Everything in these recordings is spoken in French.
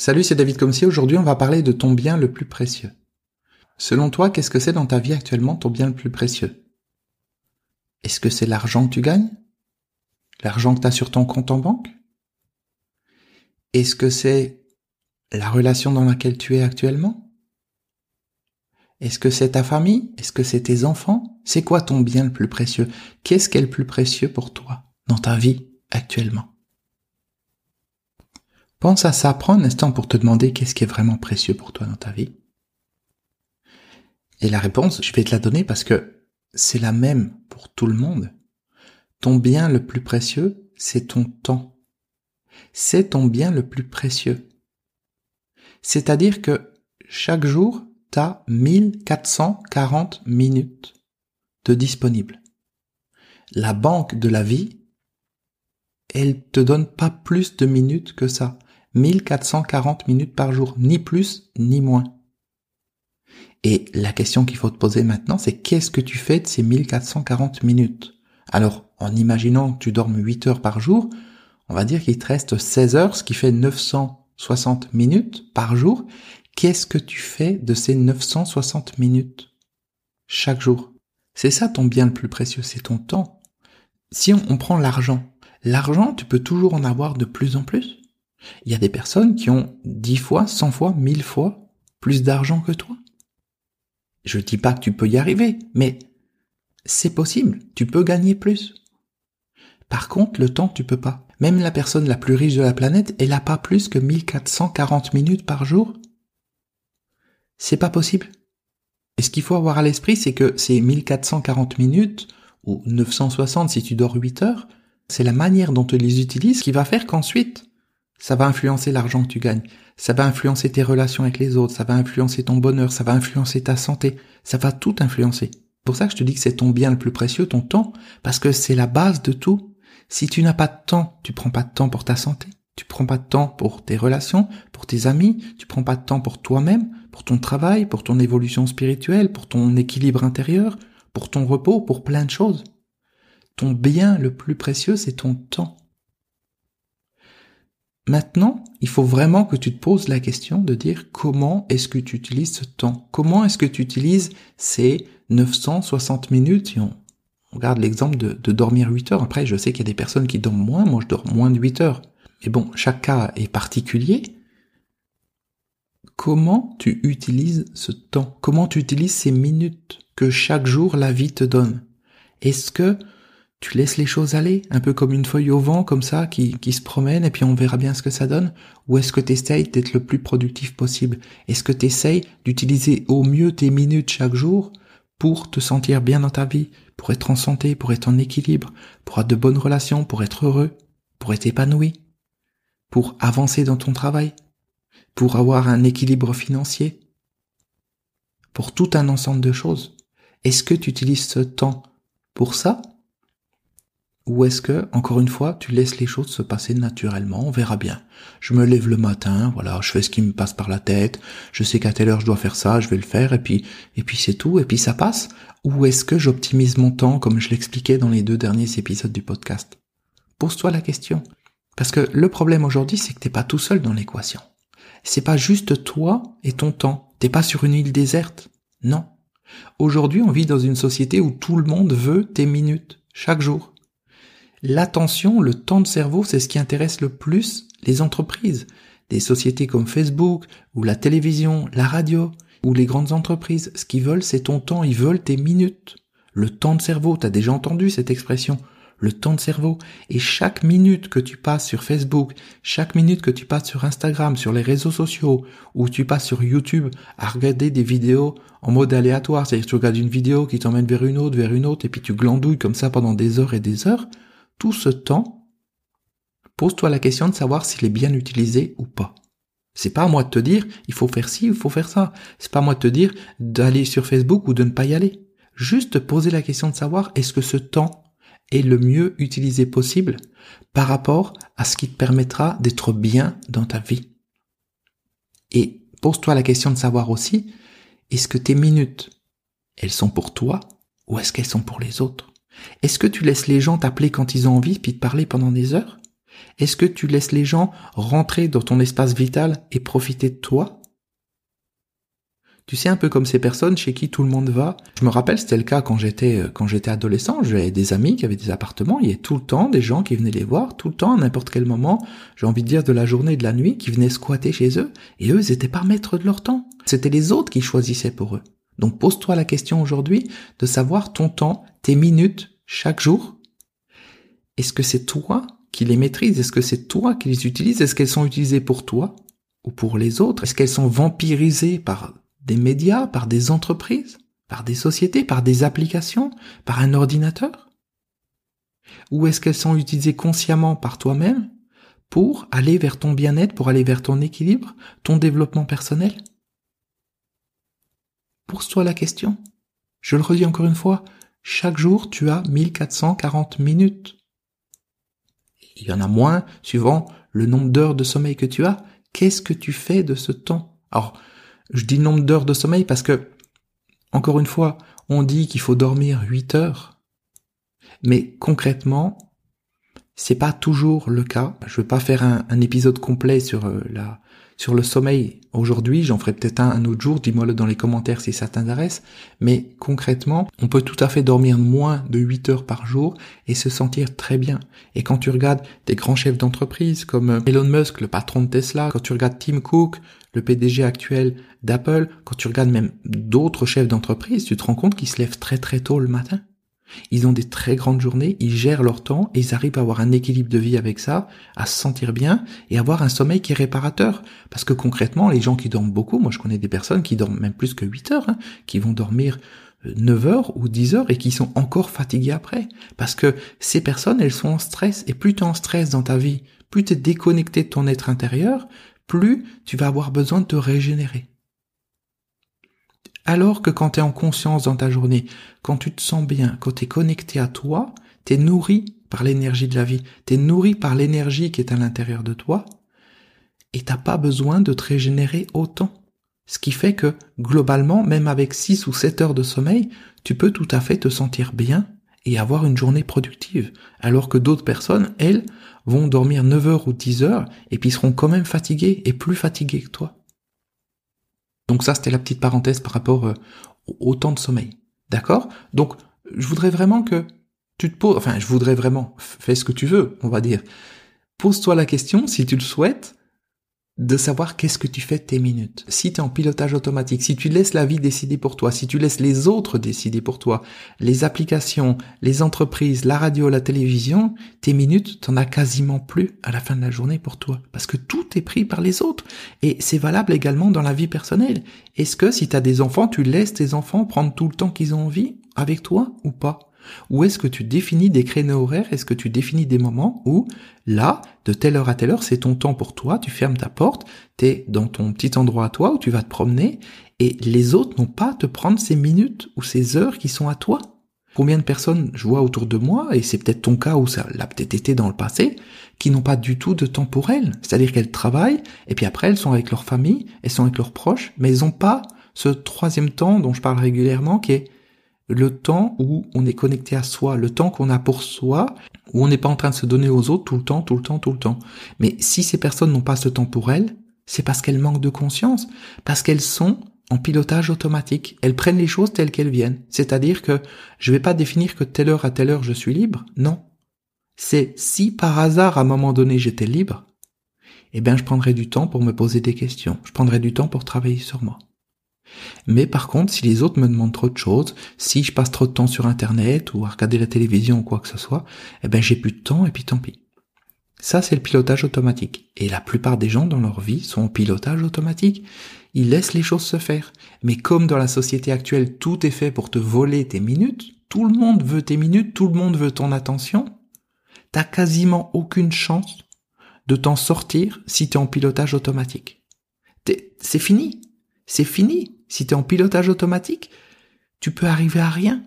Salut, c'est David Comsi. Aujourd'hui, on va parler de ton bien le plus précieux. Selon toi, qu'est-ce que c'est dans ta vie actuellement ton bien le plus précieux? Est-ce que c'est l'argent que tu gagnes? L'argent que tu as sur ton compte en banque? Est-ce que c'est la relation dans laquelle tu es actuellement? Est-ce que c'est ta famille? Est-ce que c'est tes enfants? C'est quoi ton bien le plus précieux? Qu'est-ce qui est le plus précieux pour toi dans ta vie actuellement? Pense à ça, prends un instant pour te demander qu'est-ce qui est vraiment précieux pour toi dans ta vie. Et la réponse, je vais te la donner parce que c'est la même pour tout le monde. Ton bien le plus précieux, c'est ton temps. C'est ton bien le plus précieux. C'est-à-dire que chaque jour, tu as 1440 minutes de disponible. La banque de la vie, elle te donne pas plus de minutes que ça. 1440 minutes par jour, ni plus ni moins. Et la question qu'il faut te poser maintenant, c'est qu'est-ce que tu fais de ces 1440 minutes? Alors, en imaginant que tu dormes 8 heures par jour, on va dire qu'il te reste 16 heures, ce qui fait 960 minutes par jour. Qu'est-ce que tu fais de ces 960 minutes chaque jour? C'est ça ton bien le plus précieux, c'est ton temps. Si on, on prend l'argent, l'argent, tu peux toujours en avoir de plus en plus. Il y a des personnes qui ont dix fois, cent fois, mille fois plus d'argent que toi. Je dis pas que tu peux y arriver, mais c'est possible. Tu peux gagner plus. Par contre, le temps, tu peux pas. Même la personne la plus riche de la planète, elle a pas plus que 1440 minutes par jour. C'est pas possible. Et ce qu'il faut avoir à l'esprit, c'est que ces 1440 minutes, ou 960 si tu dors 8 heures, c'est la manière dont tu les utilises qui va faire qu'ensuite, ça va influencer l'argent que tu gagnes. Ça va influencer tes relations avec les autres. Ça va influencer ton bonheur. Ça va influencer ta santé. Ça va tout influencer. Pour ça je te dis que c'est ton bien le plus précieux, ton temps, parce que c'est la base de tout. Si tu n'as pas de temps, tu prends pas de temps pour ta santé. Tu prends pas de temps pour tes relations, pour tes amis. Tu prends pas de temps pour toi-même, pour ton travail, pour ton évolution spirituelle, pour ton équilibre intérieur, pour ton repos, pour plein de choses. Ton bien le plus précieux, c'est ton temps. Maintenant, il faut vraiment que tu te poses la question de dire comment est-ce que tu utilises ce temps? Comment est-ce que tu utilises ces 960 minutes? On, regarde l'exemple de, de, dormir 8 heures. Après, je sais qu'il y a des personnes qui dorment moins. Moi, je dors moins de 8 heures. Mais bon, chaque cas est particulier. Comment tu utilises ce temps? Comment tu utilises ces minutes que chaque jour la vie te donne? Est-ce que tu laisses les choses aller, un peu comme une feuille au vent, comme ça, qui, qui se promène, et puis on verra bien ce que ça donne. Ou est-ce que tu essayes d'être le plus productif possible? Est-ce que tu essayes d'utiliser au mieux tes minutes chaque jour pour te sentir bien dans ta vie, pour être en santé, pour être en équilibre, pour avoir de bonnes relations, pour être heureux, pour être épanoui, pour avancer dans ton travail, pour avoir un équilibre financier, pour tout un ensemble de choses. Est-ce que tu utilises ce temps pour ça? Ou est-ce que, encore une fois, tu laisses les choses se passer naturellement, on verra bien. Je me lève le matin, voilà, je fais ce qui me passe par la tête, je sais qu'à telle heure je dois faire ça, je vais le faire, et puis, et puis c'est tout, et puis ça passe. Ou est-ce que j'optimise mon temps comme je l'expliquais dans les deux derniers épisodes du podcast? Pose-toi la question. Parce que le problème aujourd'hui, c'est que t'es pas tout seul dans l'équation. C'est pas juste toi et ton temps. T'es pas sur une île déserte. Non. Aujourd'hui, on vit dans une société où tout le monde veut tes minutes, chaque jour. L'attention, le temps de cerveau, c'est ce qui intéresse le plus les entreprises. Des sociétés comme Facebook, ou la télévision, la radio, ou les grandes entreprises. Ce qu'ils veulent, c'est ton temps, ils veulent tes minutes. Le temps de cerveau, t'as déjà entendu cette expression le temps de cerveau. Et chaque minute que tu passes sur Facebook, chaque minute que tu passes sur Instagram, sur les réseaux sociaux, ou tu passes sur YouTube à regarder des vidéos en mode aléatoire, c'est-à-dire que tu regardes une vidéo qui t'emmène vers une autre, vers une autre, et puis tu glandouilles comme ça pendant des heures et des heures, tout ce temps, pose-toi la question de savoir s'il est bien utilisé ou pas. C'est pas à moi de te dire, il faut faire ci, il faut faire ça. C'est pas à moi de te dire d'aller sur Facebook ou de ne pas y aller. Juste poser la question de savoir est-ce que ce temps est le mieux utilisé possible par rapport à ce qui te permettra d'être bien dans ta vie? Et pose-toi la question de savoir aussi, est-ce que tes minutes, elles sont pour toi ou est-ce qu'elles sont pour les autres? Est-ce que tu laisses les gens t'appeler quand ils ont envie puis te parler pendant des heures? Est-ce que tu laisses les gens rentrer dans ton espace vital et profiter de toi? Tu sais, un peu comme ces personnes chez qui tout le monde va. Je me rappelle, c'était le cas quand j'étais euh, quand j'étais adolescent. J'avais des amis qui avaient des appartements. Il y avait tout le temps des gens qui venaient les voir, tout le temps, à n'importe quel moment. J'ai envie de dire de la journée et de la nuit, qui venaient squatter chez eux. Et eux, ils étaient pas maîtres de leur temps. C'était les autres qui choisissaient pour eux. Donc pose-toi la question aujourd'hui de savoir ton temps, tes minutes chaque jour. Est-ce que c'est toi qui les maîtrises? Est-ce que c'est toi qui les utilises? Est-ce qu'elles sont utilisées pour toi ou pour les autres? Est-ce qu'elles sont vampirisées par des médias, par des entreprises, par des sociétés, par des applications, par un ordinateur? Ou est-ce qu'elles sont utilisées consciemment par toi-même pour aller vers ton bien-être, pour aller vers ton équilibre, ton développement personnel? Pose-toi la question. Je le redis encore une fois, chaque jour tu as 1440 minutes. Il y en a moins suivant le nombre d'heures de sommeil que tu as. Qu'est-ce que tu fais de ce temps? Alors, je dis nombre d'heures de sommeil parce que, encore une fois, on dit qu'il faut dormir 8 heures. Mais concrètement, c'est pas toujours le cas. Je vais pas faire un, épisode complet sur euh, la sur le sommeil aujourd'hui. J'en ferai peut-être un, un autre jour. Dis-moi-le dans les commentaires si ça t'intéresse. Mais concrètement, on peut tout à fait dormir moins de 8 heures par jour et se sentir très bien. Et quand tu regardes des grands chefs d'entreprise comme euh, Elon Musk, le patron de Tesla, quand tu regardes Tim Cook, le PDG actuel d'Apple, quand tu regardes même d'autres chefs d'entreprise, tu te rends compte qu'ils se lèvent très très tôt le matin. Ils ont des très grandes journées, ils gèrent leur temps et ils arrivent à avoir un équilibre de vie avec ça, à se sentir bien et avoir un sommeil qui est réparateur. Parce que concrètement, les gens qui dorment beaucoup, moi je connais des personnes qui dorment même plus que 8 heures, hein, qui vont dormir 9 euh, heures ou 10 heures et qui sont encore fatigués après. Parce que ces personnes, elles sont en stress et plus tu es en stress dans ta vie, plus tu es déconnecté de ton être intérieur, plus tu vas avoir besoin de te régénérer. Alors que quand tu es en conscience dans ta journée, quand tu te sens bien, quand tu es connecté à toi, tu es nourri par l'énergie de la vie, tu es nourri par l'énergie qui est à l'intérieur de toi, et t'as pas besoin de te régénérer autant. Ce qui fait que, globalement, même avec 6 ou 7 heures de sommeil, tu peux tout à fait te sentir bien et avoir une journée productive. Alors que d'autres personnes, elles, vont dormir 9 heures ou 10 heures et puis seront quand même fatiguées et plus fatiguées que toi. Donc ça, c'était la petite parenthèse par rapport euh, au temps de sommeil. D'accord? Donc, je voudrais vraiment que tu te poses, enfin, je voudrais vraiment, fais ce que tu veux, on va dire. Pose-toi la question, si tu le souhaites, de savoir qu'est-ce que tu fais tes minutes. Si tu es en pilotage automatique, si tu laisses la vie décider pour toi, si tu laisses les autres décider pour toi, les applications, les entreprises, la radio, la télévision, tes minutes, t'en as quasiment plus à la fin de la journée pour toi. Parce que tout est pris par les autres. Et c'est valable également dans la vie personnelle. Est-ce que si tu as des enfants, tu laisses tes enfants prendre tout le temps qu'ils ont envie avec toi ou pas? Ou est-ce que tu définis des créneaux horaires? Est-ce que tu définis des moments où, là, de telle heure à telle heure, c'est ton temps pour toi, tu fermes ta porte, t'es dans ton petit endroit à toi où tu vas te promener, et les autres n'ont pas à te prendre ces minutes ou ces heures qui sont à toi? Combien de personnes je vois autour de moi, et c'est peut-être ton cas ou ça l'a peut-être été dans le passé, qui n'ont pas du tout de temps pour elles. C'est-à-dire qu'elles travaillent, et puis après elles sont avec leur famille, elles sont avec leurs proches, mais elles n'ont pas ce troisième temps dont je parle régulièrement qui est le temps où on est connecté à soi, le temps qu'on a pour soi, où on n'est pas en train de se donner aux autres tout le temps, tout le temps, tout le temps. Mais si ces personnes n'ont pas ce temps pour elles, c'est parce qu'elles manquent de conscience, parce qu'elles sont en pilotage automatique. Elles prennent les choses telles qu'elles viennent. C'est-à-dire que je vais pas définir que telle heure à telle heure je suis libre. Non. C'est si par hasard à un moment donné j'étais libre, eh bien je prendrais du temps pour me poser des questions. Je prendrais du temps pour travailler sur moi. Mais par contre, si les autres me demandent trop de choses, si je passe trop de temps sur Internet ou à regarder la télévision ou quoi que ce soit, eh ben j'ai plus de temps et puis tant pis. Ça, c'est le pilotage automatique. Et la plupart des gens dans leur vie sont en pilotage automatique. Ils laissent les choses se faire. Mais comme dans la société actuelle, tout est fait pour te voler tes minutes, tout le monde veut tes minutes, tout le monde veut ton attention, t'as quasiment aucune chance de t'en sortir si t'es en pilotage automatique. C'est fini. C'est fini. Si tu es en pilotage automatique, tu peux arriver à rien.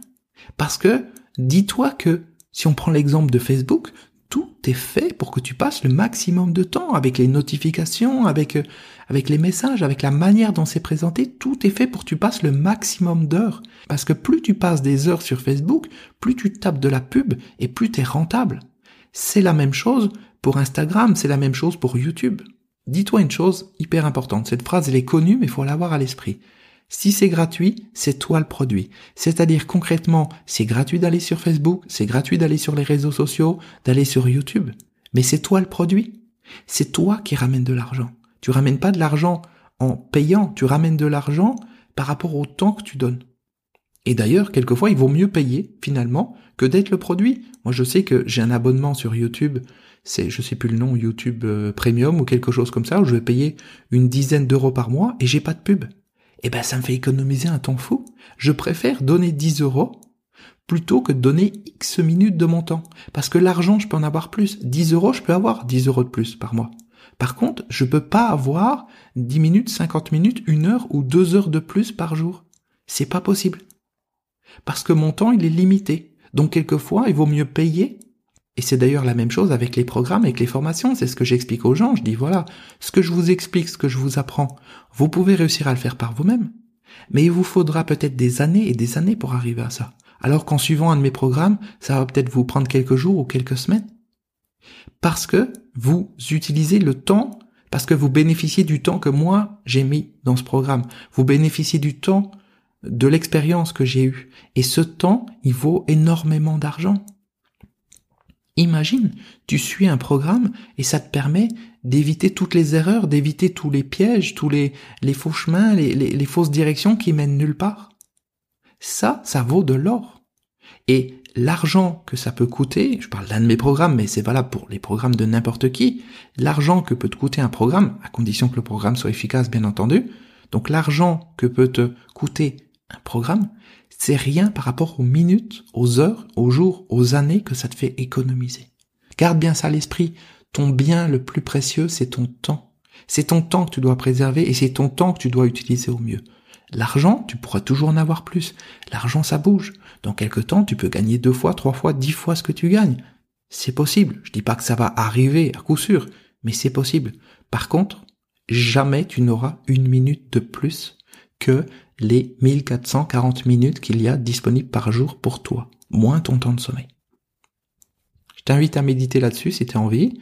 Parce que, dis-toi que, si on prend l'exemple de Facebook, tout est fait pour que tu passes le maximum de temps avec les notifications, avec, euh, avec les messages, avec la manière dont c'est présenté. Tout est fait pour que tu passes le maximum d'heures. Parce que plus tu passes des heures sur Facebook, plus tu tapes de la pub et plus tu es rentable. C'est la même chose pour Instagram, c'est la même chose pour YouTube. Dis-toi une chose hyper importante. Cette phrase, elle est connue, mais il faut l'avoir à l'esprit. Si c'est gratuit, c'est toi le produit. C'est-à-dire concrètement, c'est gratuit d'aller sur Facebook, c'est gratuit d'aller sur les réseaux sociaux, d'aller sur YouTube. Mais c'est toi le produit. C'est toi qui ramènes de l'argent. Tu ramènes pas de l'argent en payant, tu ramènes de l'argent par rapport au temps que tu donnes. Et d'ailleurs, quelquefois, il vaut mieux payer, finalement, que d'être le produit. Moi, je sais que j'ai un abonnement sur YouTube, c'est, je sais plus le nom, YouTube euh, Premium ou quelque chose comme ça, où je vais payer une dizaine d'euros par mois et j'ai pas de pub. Eh ben, ça me fait économiser un temps fou. Je préfère donner 10 euros plutôt que donner X minutes de mon temps. Parce que l'argent, je peux en avoir plus. 10 euros, je peux avoir 10 euros de plus par mois. Par contre, je peux pas avoir 10 minutes, 50 minutes, une heure ou deux heures de plus par jour. C'est pas possible. Parce que mon temps, il est limité. Donc, quelquefois, il vaut mieux payer. Et c'est d'ailleurs la même chose avec les programmes, avec les formations. C'est ce que j'explique aux gens. Je dis, voilà, ce que je vous explique, ce que je vous apprends, vous pouvez réussir à le faire par vous-même. Mais il vous faudra peut-être des années et des années pour arriver à ça. Alors qu'en suivant un de mes programmes, ça va peut-être vous prendre quelques jours ou quelques semaines. Parce que vous utilisez le temps, parce que vous bénéficiez du temps que moi j'ai mis dans ce programme. Vous bénéficiez du temps de l'expérience que j'ai eue. Et ce temps, il vaut énormément d'argent. Imagine, tu suis un programme et ça te permet d'éviter toutes les erreurs, d'éviter tous les pièges, tous les, faux chemins, les fausses directions qui mènent nulle part. Ça, ça vaut de l'or. Et l'argent que ça peut coûter, je parle d'un de mes programmes, mais c'est valable pour les programmes de n'importe qui, l'argent que peut te coûter un programme, à condition que le programme soit efficace, bien entendu, donc l'argent que peut te coûter un programme, c'est rien par rapport aux minutes, aux heures, aux jours, aux années que ça te fait économiser. Garde bien ça à l'esprit. Ton bien le plus précieux, c'est ton temps. C'est ton temps que tu dois préserver et c'est ton temps que tu dois utiliser au mieux. L'argent, tu pourras toujours en avoir plus. L'argent, ça bouge. Dans quelques temps, tu peux gagner deux fois, trois fois, dix fois ce que tu gagnes. C'est possible. Je dis pas que ça va arriver à coup sûr, mais c'est possible. Par contre, jamais tu n'auras une minute de plus que les 1440 minutes qu'il y a disponibles par jour pour toi, moins ton temps de sommeil. Je t'invite à méditer là-dessus si tu as envie.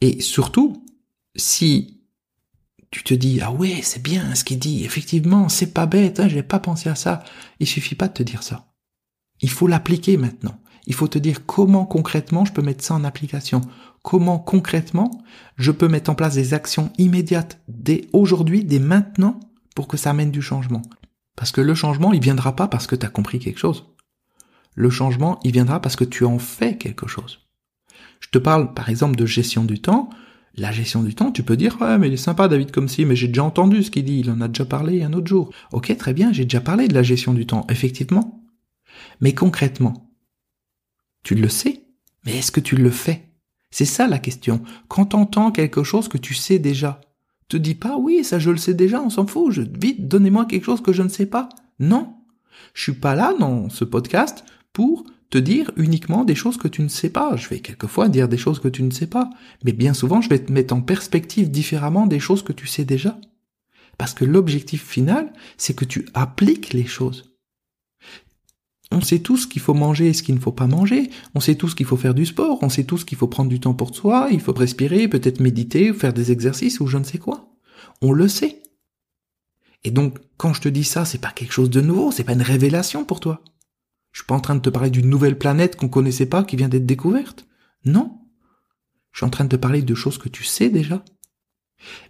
Et surtout, si tu te dis, ah ouais, c'est bien ce qu'il dit, effectivement, c'est pas bête, hein, j'ai pas pensé à ça. Il suffit pas de te dire ça. Il faut l'appliquer maintenant. Il faut te dire comment concrètement je peux mettre ça en application. Comment concrètement je peux mettre en place des actions immédiates dès aujourd'hui, dès maintenant, pour que ça amène du changement. Parce que le changement, il viendra pas parce que tu as compris quelque chose. Le changement, il viendra parce que tu en fais quelque chose. Je te parle par exemple de gestion du temps. La gestion du temps, tu peux dire, ouais, mais il est sympa David comme si, mais j'ai déjà entendu ce qu'il dit, il en a déjà parlé un autre jour. Ok, très bien, j'ai déjà parlé de la gestion du temps, effectivement. Mais concrètement, tu le sais, mais est-ce que tu le fais? C'est ça la question. Quand t'entends quelque chose que tu sais déjà, te dis pas oui, ça je le sais déjà, on s'en fout, je, vite, donnez-moi quelque chose que je ne sais pas. Non. Je suis pas là dans ce podcast pour te dire uniquement des choses que tu ne sais pas. Je vais quelquefois dire des choses que tu ne sais pas, mais bien souvent je vais te mettre en perspective différemment des choses que tu sais déjà. Parce que l'objectif final, c'est que tu appliques les choses. On sait tous qu'il faut manger et ce qu'il ne faut pas manger. On sait tous qu'il faut faire du sport. On sait tous qu'il faut prendre du temps pour soi. Il faut respirer, peut-être méditer, faire des exercices ou je ne sais quoi. On le sait. Et donc, quand je te dis ça, c'est pas quelque chose de nouveau, c'est pas une révélation pour toi. Je suis pas en train de te parler d'une nouvelle planète qu'on connaissait pas, qui vient d'être découverte. Non. Je suis en train de te parler de choses que tu sais déjà.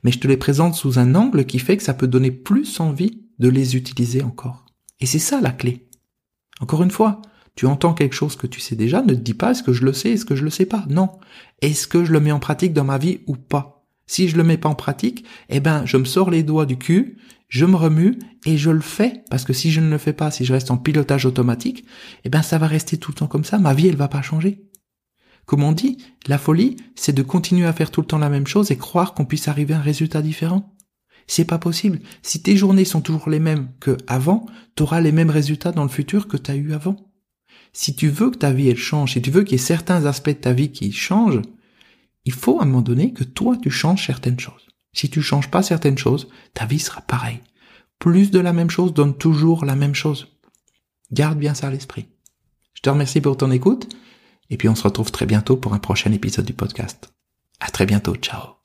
Mais je te les présente sous un angle qui fait que ça peut donner plus envie de les utiliser encore. Et c'est ça la clé. Encore une fois, tu entends quelque chose que tu sais déjà, ne te dis pas est-ce que je le sais, est-ce que je le sais pas? Non. Est-ce que je le mets en pratique dans ma vie ou pas? Si je le mets pas en pratique, eh ben, je me sors les doigts du cul, je me remue et je le fais. Parce que si je ne le fais pas, si je reste en pilotage automatique, eh ben, ça va rester tout le temps comme ça. Ma vie, elle va pas changer. Comme on dit, la folie, c'est de continuer à faire tout le temps la même chose et croire qu'on puisse arriver à un résultat différent. C'est pas possible. Si tes journées sont toujours les mêmes que avant, t'auras les mêmes résultats dans le futur que t'as eu avant. Si tu veux que ta vie elle change, si tu veux qu'il y ait certains aspects de ta vie qui changent, il faut à un moment donné que toi tu changes certaines choses. Si tu changes pas certaines choses, ta vie sera pareille. Plus de la même chose donne toujours la même chose. Garde bien ça à l'esprit. Je te remercie pour ton écoute. Et puis on se retrouve très bientôt pour un prochain épisode du podcast. À très bientôt, ciao